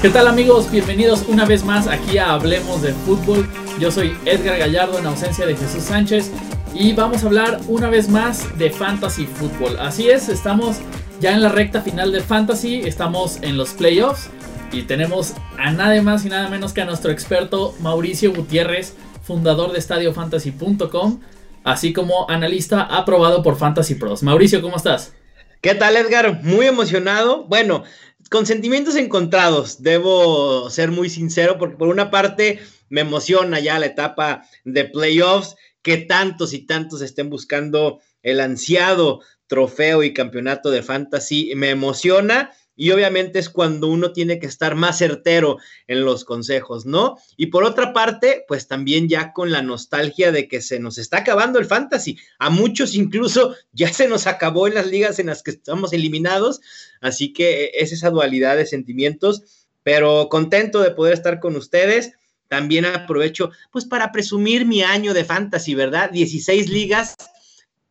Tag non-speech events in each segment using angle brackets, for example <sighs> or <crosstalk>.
¿Qué tal amigos? Bienvenidos una vez más aquí a Hablemos de Fútbol. Yo soy Edgar Gallardo en ausencia de Jesús Sánchez y vamos a hablar una vez más de Fantasy Fútbol. Así es, estamos ya en la recta final de Fantasy, estamos en los playoffs y tenemos a nada más y nada menos que a nuestro experto Mauricio Gutiérrez, fundador de estadiofantasy.com, así como analista aprobado por Fantasy Pros. Mauricio, ¿cómo estás? ¿Qué tal Edgar? Muy emocionado. Bueno, con sentimientos encontrados, debo ser muy sincero, porque por una parte me emociona ya la etapa de playoffs, que tantos y tantos estén buscando el ansiado trofeo y campeonato de fantasy, me emociona y obviamente es cuando uno tiene que estar más certero en los consejos, ¿no? Y por otra parte, pues también ya con la nostalgia de que se nos está acabando el fantasy. A muchos incluso <laughs> ya se nos acabó en las ligas en las que estamos eliminados, así que es esa dualidad de sentimientos, pero contento de poder estar con ustedes. También aprovecho pues para presumir mi año de fantasy, ¿verdad? 16 ligas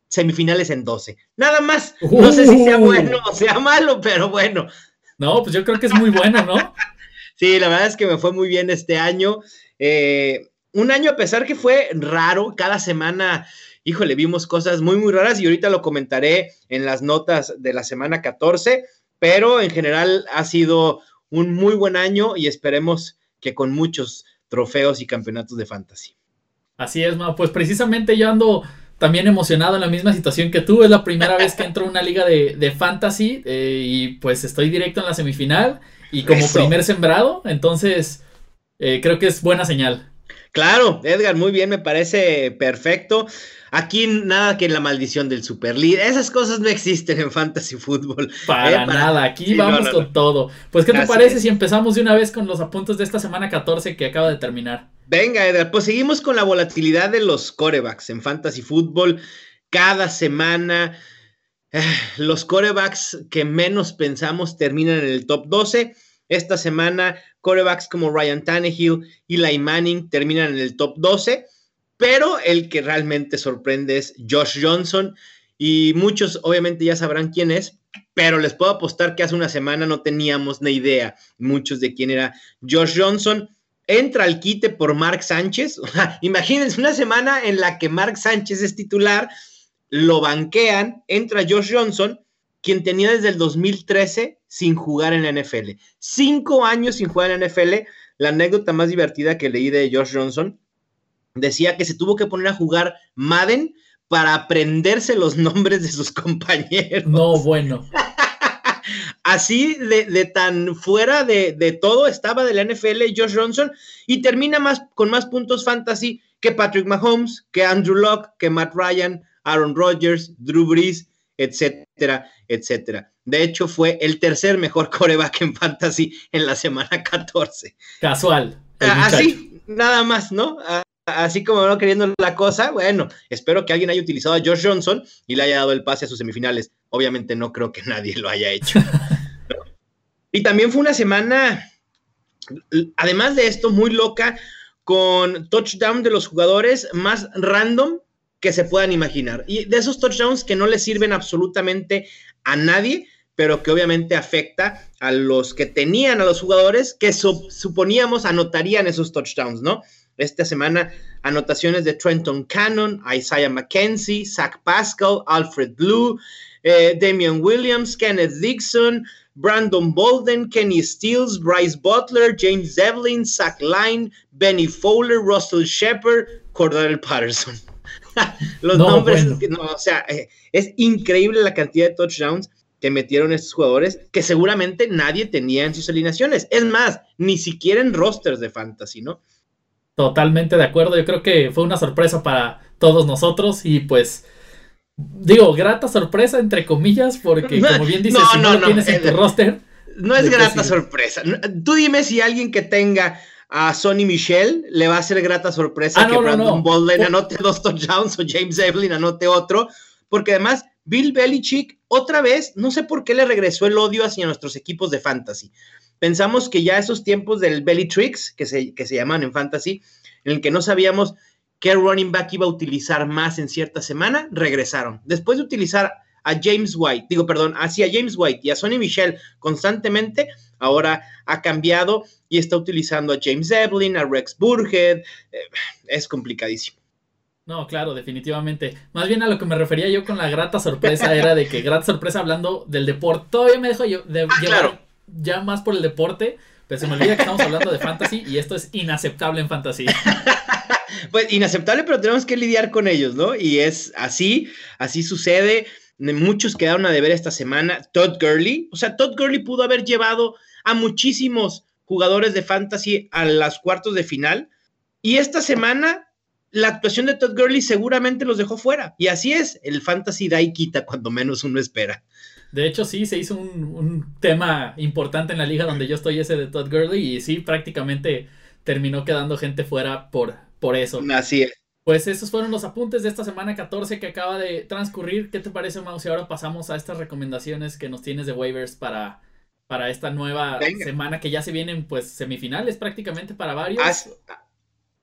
semifinales en 12. Nada más. No sé si sea uh. bueno o sea malo, pero bueno. No, pues yo creo que es muy bueno, ¿no? <laughs> sí, la verdad es que me fue muy bien este año. Eh, un año a pesar que fue raro, cada semana, híjole, vimos cosas muy, muy raras y ahorita lo comentaré en las notas de la semana 14, pero en general ha sido un muy buen año y esperemos que con muchos trofeos y campeonatos de fantasy. Así es, ma. pues precisamente yo ando también emocionado en la misma situación que tú. Es la primera vez que entro a una liga de, fantasy eh, y pues estoy directo en la semifinal y como primer sembrado. Entonces, eh, creo que es buena señal. Claro, Edgar, muy bien, me parece perfecto. Aquí nada que la maldición del Super League. Esas cosas no existen en Fantasy Football. Para, ¿eh? nada, aquí vamos con todo. Pues, ¿qué te parece si empezamos de una vez con los apuntes de esta semana 14 que acaba de terminar? Venga, Edgar, pues seguimos con la volatilidad de los corebacks en Fantasy Football. Cada semana, <sighs> los corebacks que menos pensamos terminan en el top 12. Esta semana, corebacks como Ryan Tannehill y Lai Manning terminan en el top 12 pero el que realmente sorprende es Josh Johnson y muchos obviamente ya sabrán quién es, pero les puedo apostar que hace una semana no teníamos ni idea muchos de quién era Josh Johnson. Entra al quite por Mark Sánchez. <laughs> Imagínense una semana en la que Mark Sánchez es titular, lo banquean, entra Josh Johnson, quien tenía desde el 2013 sin jugar en la NFL. Cinco años sin jugar en la NFL. La anécdota más divertida que leí de Josh Johnson decía que se tuvo que poner a jugar Madden para aprenderse los <laughs> nombres de sus compañeros. No, bueno. Así de, tan fuera de, todo estaba de la NFL Josh Johnson y termina más, con más puntos fantasy que Patrick Mahomes, que Andrew Locke, que Matt Ryan, Aaron Rodgers, Drew Brees, etcétera, etcétera. De hecho, fue el tercer mejor <laughs> coreback en fantasy en la semana 14. Casual. Así, nada más, ¿no? así como no queriendo la cosa, bueno, espero que alguien haya utilizado a Josh Johnson y le haya dado el pase a sus semifinales. Obviamente no creo que nadie lo haya hecho. <laughs> y también fue una semana, además de esto, muy loca, con touchdown de los jugadores más random que se puedan imaginar. Y de esos touchdowns que no le sirven absolutamente a nadie, pero que obviamente afecta a los que tenían a los jugadores que suponíamos anotarían esos touchdowns, ¿no? Esta semana, anotaciones de Trenton Cannon, Isaiah McKenzie, Zach Pascal, Alfred Blue, eh, Damian Williams, Kenneth Dixon, Brandon Bolden, Kenny Stills, Bryce Butler, James Devlin, Zach Line, Benny Fowler, Russell Shepard, Cordell Patterson. <laughs> Los nombres, no, o sea, eh, es increíble la cantidad de touchdowns que metieron estos jugadores que seguramente nadie tenía en sus alineaciones. Es más, ni siquiera en rosters de fantasy, ¿no? Totalmente de acuerdo. Yo creo que fue una sorpresa para todos nosotros y pues digo, grata sorpresa entre comillas porque <laughs> como bien dices, si no, lo tienes en tu roster. No es grata sorpresa. Tú dime si alguien que tenga a Sonny Michel le va a hacer grata sorpresa ah, que Brandon Bolden anote dos touchdowns o James Evelyn anote otro, porque además Bill Belichick otra vez, no sé por qué le regresó el odio hacia nuestros equipos de fantasy. Pensamos que ya esos tiempos del belly tricks, que se, que se llaman en fantasy, en el que no sabíamos qué running back iba a utilizar más en cierta semana, regresaron. Después de utilizar a James White, digo, perdón, hacia James White y a Sonny Michel constantemente, ahora ha cambiado y está utilizando a James Evelyn, a Rex Burhead. Eh, es complicadísimo. No, claro, definitivamente. Más bien a lo que me refería yo con la grata sorpresa era de que grata sorpresa hablando del deporte. Todavía me dejo yo de ah, llevar ya más por el deporte, pero se me olvida que estamos hablando de fantasy y esto es inaceptable en fantasy. <laughs> pues inaceptable, pero tenemos que lidiar con ellos, ¿no? Y es así, así sucede. Muchos quedaron a deber esta semana. Todd Gurley, o sea, Todd Gurley pudo haber llevado a muchísimos jugadores de fantasy a las cuartos de final. Y esta semana la actuación de Todd Gurley seguramente los dejó fuera. Y así es, el fantasy da y quita cuando menos uno espera. De hecho, sí, se hizo un, tema importante en la liga donde yo estoy, ese de Todd Gurley, y sí, prácticamente terminó quedando gente fuera por, por eso. Así es. Pues esos fueron los apuntes de esta semana 14 que acaba de transcurrir. ¿Qué te parece, Mouse? Y ahora pasamos a estas recomendaciones que nos tienes de waivers para, para esta nueva semana que ya se vienen, pues, semifinales prácticamente para varios.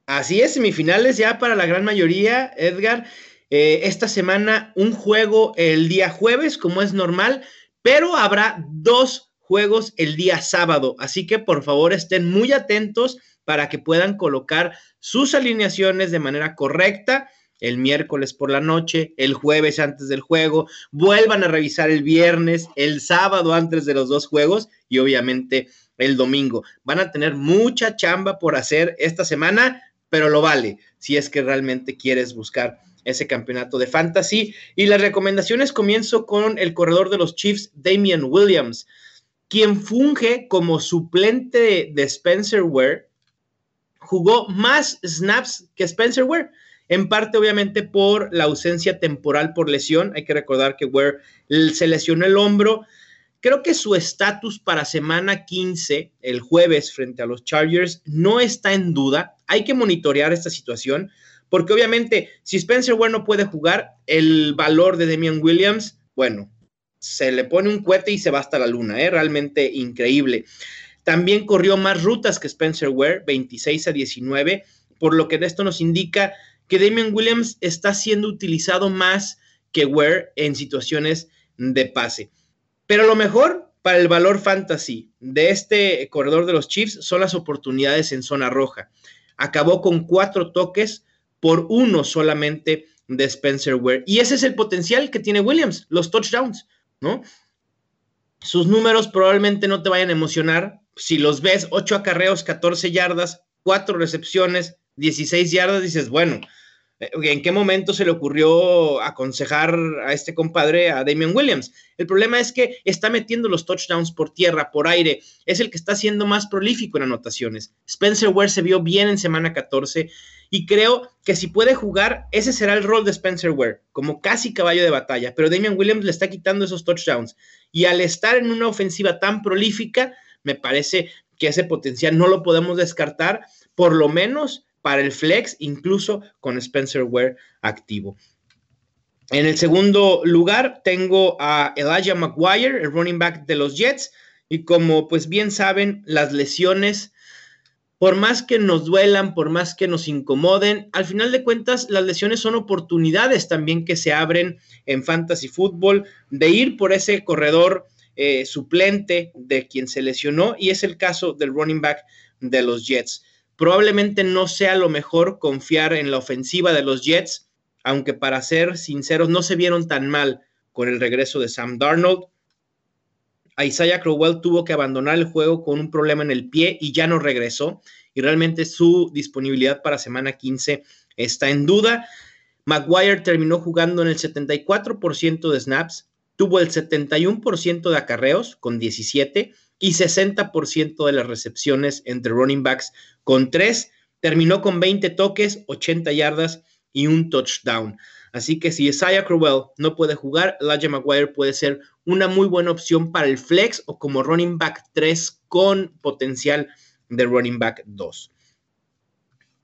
Así es, semifinales ya para la gran mayoría, Edgar. Eh, esta semana un juego el día jueves, como es normal, pero habrá dos juegos el día sábado. Así que por favor estén muy atentos para que puedan colocar sus alineaciones de manera correcta el miércoles por la noche, el jueves antes del juego, vuelvan a revisar el viernes, el sábado antes de los dos juegos y obviamente el domingo. Van a tener mucha chamba por hacer esta semana, pero lo vale si es que realmente quieres buscar ese campeonato de fantasy. Y las recomendaciones comienzo con el corredor de los Chiefs, Damian Williams, quien funge como suplente de Spencer Ware, jugó más snaps que Spencer Ware. En parte, obviamente, por la ausencia temporal por lesión. Hay que recordar que Ware se lesionó el hombro Creo que su estatus para semana 15, el jueves, frente a los Chargers, no está en duda. Hay que monitorear esta situación, porque obviamente, si Spencer Ware no puede jugar, el valor de Damian Williams, bueno, se le pone un cohete y se va hasta la luna, ¿eh? realmente increíble. También corrió más rutas que Spencer Ware, 26 a 19, por lo que esto nos indica que Damian Williams está siendo utilizado más que Ware en situaciones de pase. Pero lo mejor para el valor fantasy de este corredor de los Chiefs son las oportunidades en zona roja. Acabó con cuatro toques por uno solamente de Spencer Ware. Y ese es el potencial que tiene Williams, los touchdowns, ¿no? Sus números probablemente no te vayan a emocionar. Si los ves, 8 acarreos, 14 yardas, 4 recepciones, 16 yardas, dices, bueno, eh, ¿En qué momento se le ocurrió aconsejar a este compadre, a Damian Williams? El problema es que está metiendo los touchdowns por tierra, por aire. Es el que está siendo más prolífico en anotaciones. Spencer Ware se vio bien en semana 14 y creo que si puede jugar, ese será el rol de Spencer Ware, como casi caballo de batalla. Pero Damian Williams le está quitando esos touchdowns. Y al estar en una ofensiva tan prolífica, me parece que ese potencial no lo podemos descartar, por lo menos para el flex, incluso con Spencer Ware activo. En el segundo lugar tengo a Elijah McGuire, el running back de los Jets, y como pues bien saben, las lesiones, por más que nos duelan, por más que nos incomoden, al final de cuentas las lesiones son oportunidades también que se abren en fantasy fútbol de ir por ese corredor eh, suplente de quien se lesionó y es el caso del running back de los Jets. Probablemente no sea lo mejor confiar en la ofensiva de los Jets, aunque para ser sinceros no se vieron tan mal con el regreso de Sam Darnold. Isaiah Crowell tuvo que abandonar el juego con un problema en el pie y ya no regresó. Y realmente su disponibilidad para semana 15 está en duda. Maguire terminó jugando en el 74% de snaps, tuvo el 71% de acarreos con 17 y 60% de las recepciones entre running backs con 3. Terminó con 20 toques, 80 yardas y un touchdown. Así que si Isaiah Crowell no puede jugar, Elijah Maguire puede ser una muy buena opción para el flex o como running back 3 con potencial de running back 2.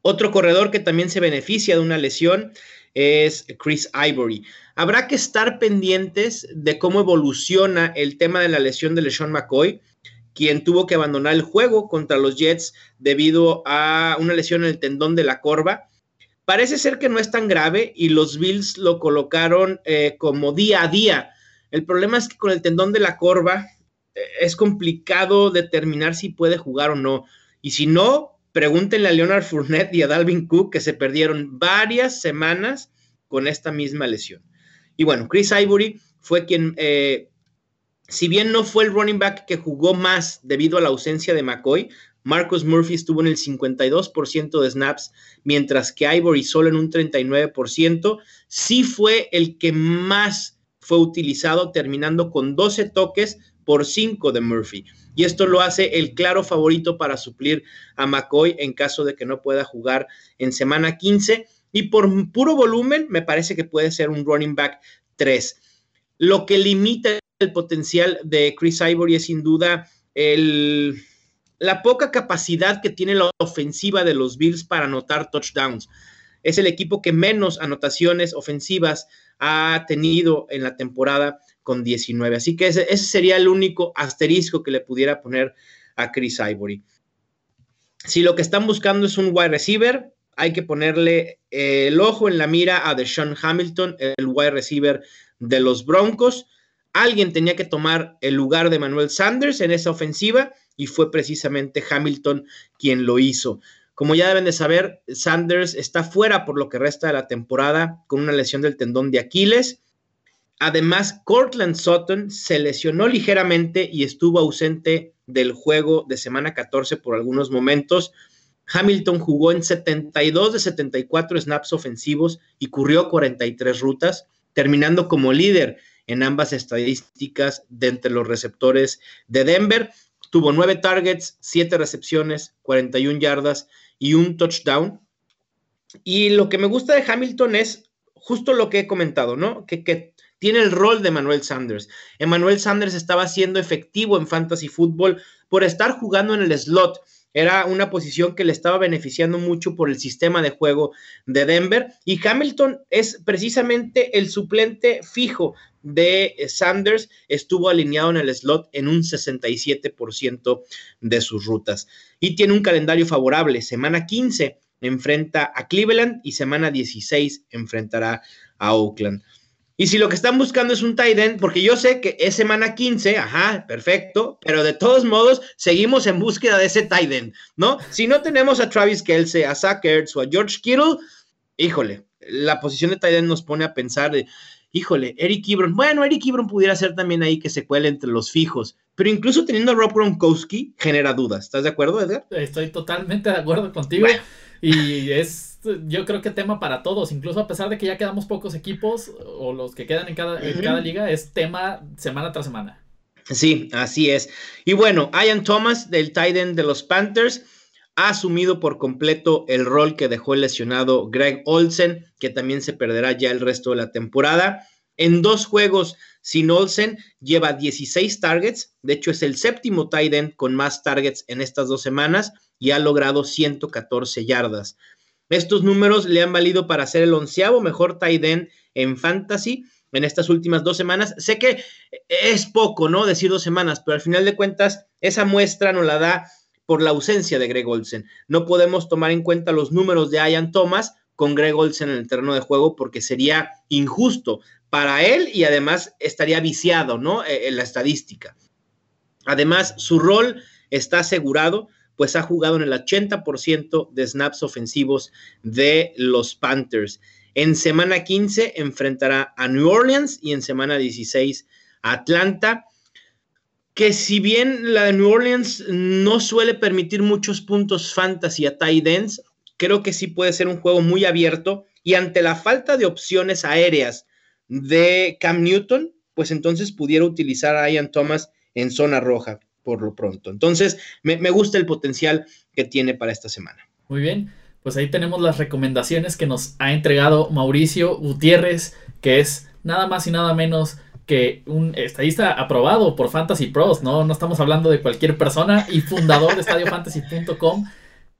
Otro corredor que también se beneficia de una lesión es Chris Ivory. Habrá que estar pendientes de cómo evoluciona el tema de la lesión de LeSean McCoy quien tuvo que abandonar el juego contra los Jets debido a una lesión en el tendón de la corva. Parece ser que no es tan grave y los Bills lo colocaron eh, como día a día. El problema es que con el tendón de la corva eh, es complicado determinar si puede jugar o no. Y si no, pregúntenle a Leonard Fournette y a Dalvin Cook que se perdieron varias semanas con esta misma lesión. Y bueno, Chris Ivory fue quien, eh, si bien no fue el running back que jugó más debido a la ausencia de McCoy, Marcus Murphy estuvo en el 52% de snaps, mientras que Ivory solo en un 39%. Sí fue el que más fue utilizado, terminando con 12 toques por 5 de Murphy. Y esto lo hace el claro favorito para suplir a McCoy en caso de que no pueda jugar en semana 15. Y por puro volumen, me parece que puede ser un running back 3. Lo que limita el potencial de Chris Ivory es sin duda el la poca capacidad que tiene la ofensiva de los Bills para anotar touchdowns. Es el equipo que menos anotaciones ofensivas ha tenido en la temporada con 19. Así que ese, sería el único asterisco que le pudiera poner a Chris Ivory. Si lo que están buscando es un wide receiver, hay que ponerle el ojo en la mira a Deshaun Hamilton, el wide receiver de los Broncos. Alguien tenía que tomar el lugar de Manuel Sanders en esa ofensiva y fue precisamente Hamilton quien lo hizo. Como ya deben de saber, Sanders está fuera por lo que resta de la temporada con una lesión del tendón de Aquiles. Además, Cortland Sutton se lesionó ligeramente y estuvo ausente del juego de semana 14 por algunos momentos. Hamilton jugó en 72 de 74 snaps ofensivos y corrió 43 rutas, terminando como líder en ambas estadísticas de entre los receptores de Denver. Tuvo nueve targets, siete recepciones, 41 yardas y un touchdown. Y lo que me gusta de Hamilton es justo lo que he comentado, ¿no? Que, tiene el rol de Manuel Sanders. Emmanuel Sanders estaba siendo efectivo en fantasy fútbol por estar jugando en el slot. Era una posición que le estaba beneficiando mucho por el sistema de juego de Denver. Y Hamilton es precisamente el suplente fijo de Sanders estuvo alineado en el slot en un 67% de sus rutas. Y tiene un calendario favorable. Semana 15 enfrenta a Cleveland y semana 16 enfrentará a Oakland. Y si lo que están buscando es un tight end, porque yo sé que es semana 15, ajá, perfecto, pero de todos modos seguimos en búsqueda de ese tight end, ¿no? Si no tenemos a Travis Kelsey, a Zach Ertz o a George Kittle, híjole, la posición de tight end nos pone a pensar de, híjole, Eric Ebron, bueno, Eric Ebron pudiera ser también ahí que se cuele entre los fijos, pero incluso teniendo a Rob Gronkowski genera dudas. ¿Estás de acuerdo, Edgar? Estoy totalmente de acuerdo contigo. Y es, yo creo que tema para todos, incluso a pesar de que ya quedamos pocos equipos o los que quedan en cada, en cada liga, es tema semana tras semana. Sí, así es. Y bueno, Ian Thomas del Titan de los Panthers ha asumido por completo el rol que dejó el lesionado Greg Olsen, que también se perderá ya el resto de la temporada. En dos juegos sin Olsen lleva 16 targets, de hecho es el séptimo tight end con más targets en estas dos semanas y ha logrado 114 yardas. Estos números le han valido para ser el onceavo mejor tight end en fantasy en estas últimas dos semanas. Sé que es poco, ¿no? Decir dos semanas, pero al final de cuentas esa muestra nos la da por la ausencia de Greg Olsen. No podemos tomar en cuenta los números de Ian Thomas con Greg Olsen en el terreno de juego porque sería injusto para él y además estaría viciado, ¿no? E, en la estadística. Además, su rol está asegurado, pues ha jugado en el 80% de snaps ofensivos de los Panthers. En semana 15 enfrentará a New Orleans y en semana 16 a Atlanta que si bien la de New Orleans no suele permitir muchos puntos fantasy a tight ends, creo que sí puede ser un juego muy abierto y ante la falta de opciones aéreas de Cam Newton, pues entonces pudiera utilizar a Ian Thomas en zona roja por lo pronto. Entonces, me, me gusta el potencial que tiene para esta semana. Muy bien, pues ahí tenemos las recomendaciones que nos ha entregado Mauricio Gutiérrez, que es nada más y nada menos que un estadista aprobado por Fantasy Pros, ¿no? No estamos hablando de cualquier persona y fundador de estadiofantasy.com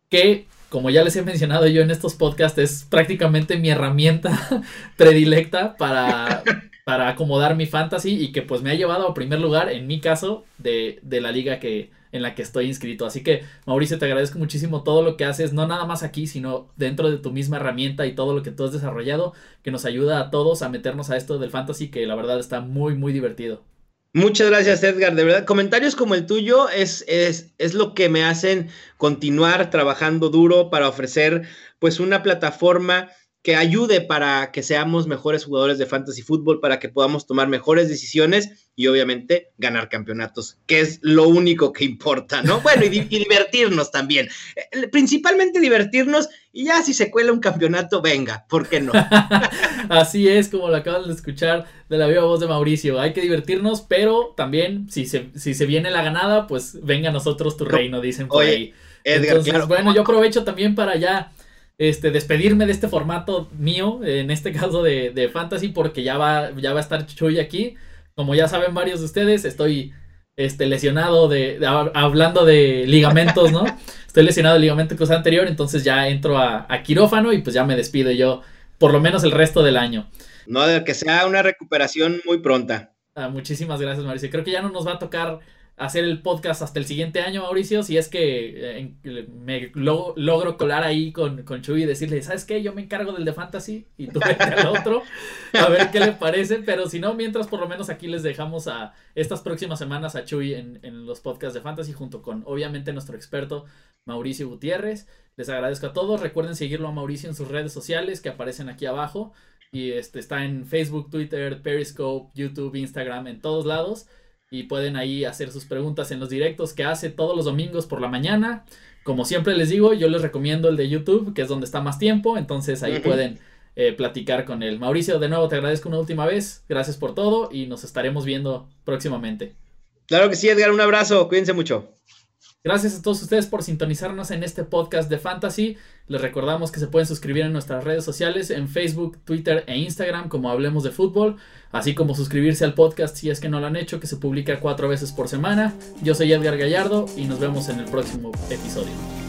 que, como ya les he mencionado yo en estos podcasts, es prácticamente mi herramienta <laughs> predilecta para, <laughs> para acomodar mi fantasy y que pues me ha llevado a primer lugar, en mi caso, de, de la liga que en la que estoy inscrito. Así que, Mauricio, te agradezco muchísimo todo lo que haces, no nada más aquí, sino dentro de tu misma herramienta y todo lo que tú has desarrollado, que nos ayuda a todos a meternos a esto del fantasy, que la verdad está muy, muy divertido. Muchas gracias, Edgar. De verdad, comentarios como el tuyo es, es, es, lo que me hacen continuar trabajando duro para ofrecer pues una plataforma que ayude para que seamos mejores jugadores de fantasy fútbol, para que podamos tomar mejores decisiones y obviamente ganar campeonatos, que es lo único que importa, ¿no? <laughs> Bueno, y, divertirnos también. Eh, principalmente divertirnos y ya si se cuela un campeonato, venga, ¿por qué no? <laughs> Así es, como lo acaban de escuchar de la viva voz de Mauricio. Hay que divertirnos, pero también si se, si se viene la ganada, pues venga a nosotros tu reino, dicen por ahí. Entonces, bueno, yo aprovecho también para ya este, despedirme de este formato mío, en este caso de, Fantasy, porque ya va, ya va a estar Chuy aquí. Como ya saben varios de ustedes, estoy este, lesionado de, hablando de ligamentos, ¿no? <laughs> Estoy lesionado de ligamento cruzado anterior, entonces ya entro a, quirófano y pues ya me despido yo, por lo menos el resto del año. No, de que sea una recuperación muy pronta. Ah, muchísimas gracias, Mauricio. Creo que ya no nos va a tocar hacer el podcast hasta el siguiente año, Mauricio, si es que eh, me logro colar ahí con, con Chuy y decirle, ¿sabes qué? Yo me encargo del de Fantasy y tú <laughs> vete al otro, a ver qué le parece, pero si no, mientras por lo menos aquí les dejamos a estas próximas semanas a Chuy en, en los podcasts de Fantasy junto con obviamente nuestro experto Mauricio Gutiérrez. Les agradezco a todos, recuerden seguirlo a Mauricio en sus redes sociales que aparecen aquí abajo y este está en Facebook, Twitter, Periscope, YouTube, Instagram, en todos lados y pueden ahí hacer sus preguntas en los directos que hace todos los domingos por la mañana. Como siempre les digo, yo les recomiendo el de YouTube, que es donde está más tiempo, entonces ahí pueden eh, platicar con él. Mauricio, de nuevo te agradezco una última vez, gracias por todo y nos estaremos viendo próximamente. Claro que sí, Edgar, un abrazo, cuídense mucho. Gracias a todos ustedes por sintonizarnos en este podcast de Fantasy. Les recordamos que se pueden suscribir en nuestras redes sociales, en Facebook, Twitter e Instagram como Hablemos de Fútbol, así como suscribirse al podcast si es que no lo han hecho, que se publica cuatro veces por semana. Yo soy Edgar Gallardo y nos vemos en el próximo episodio.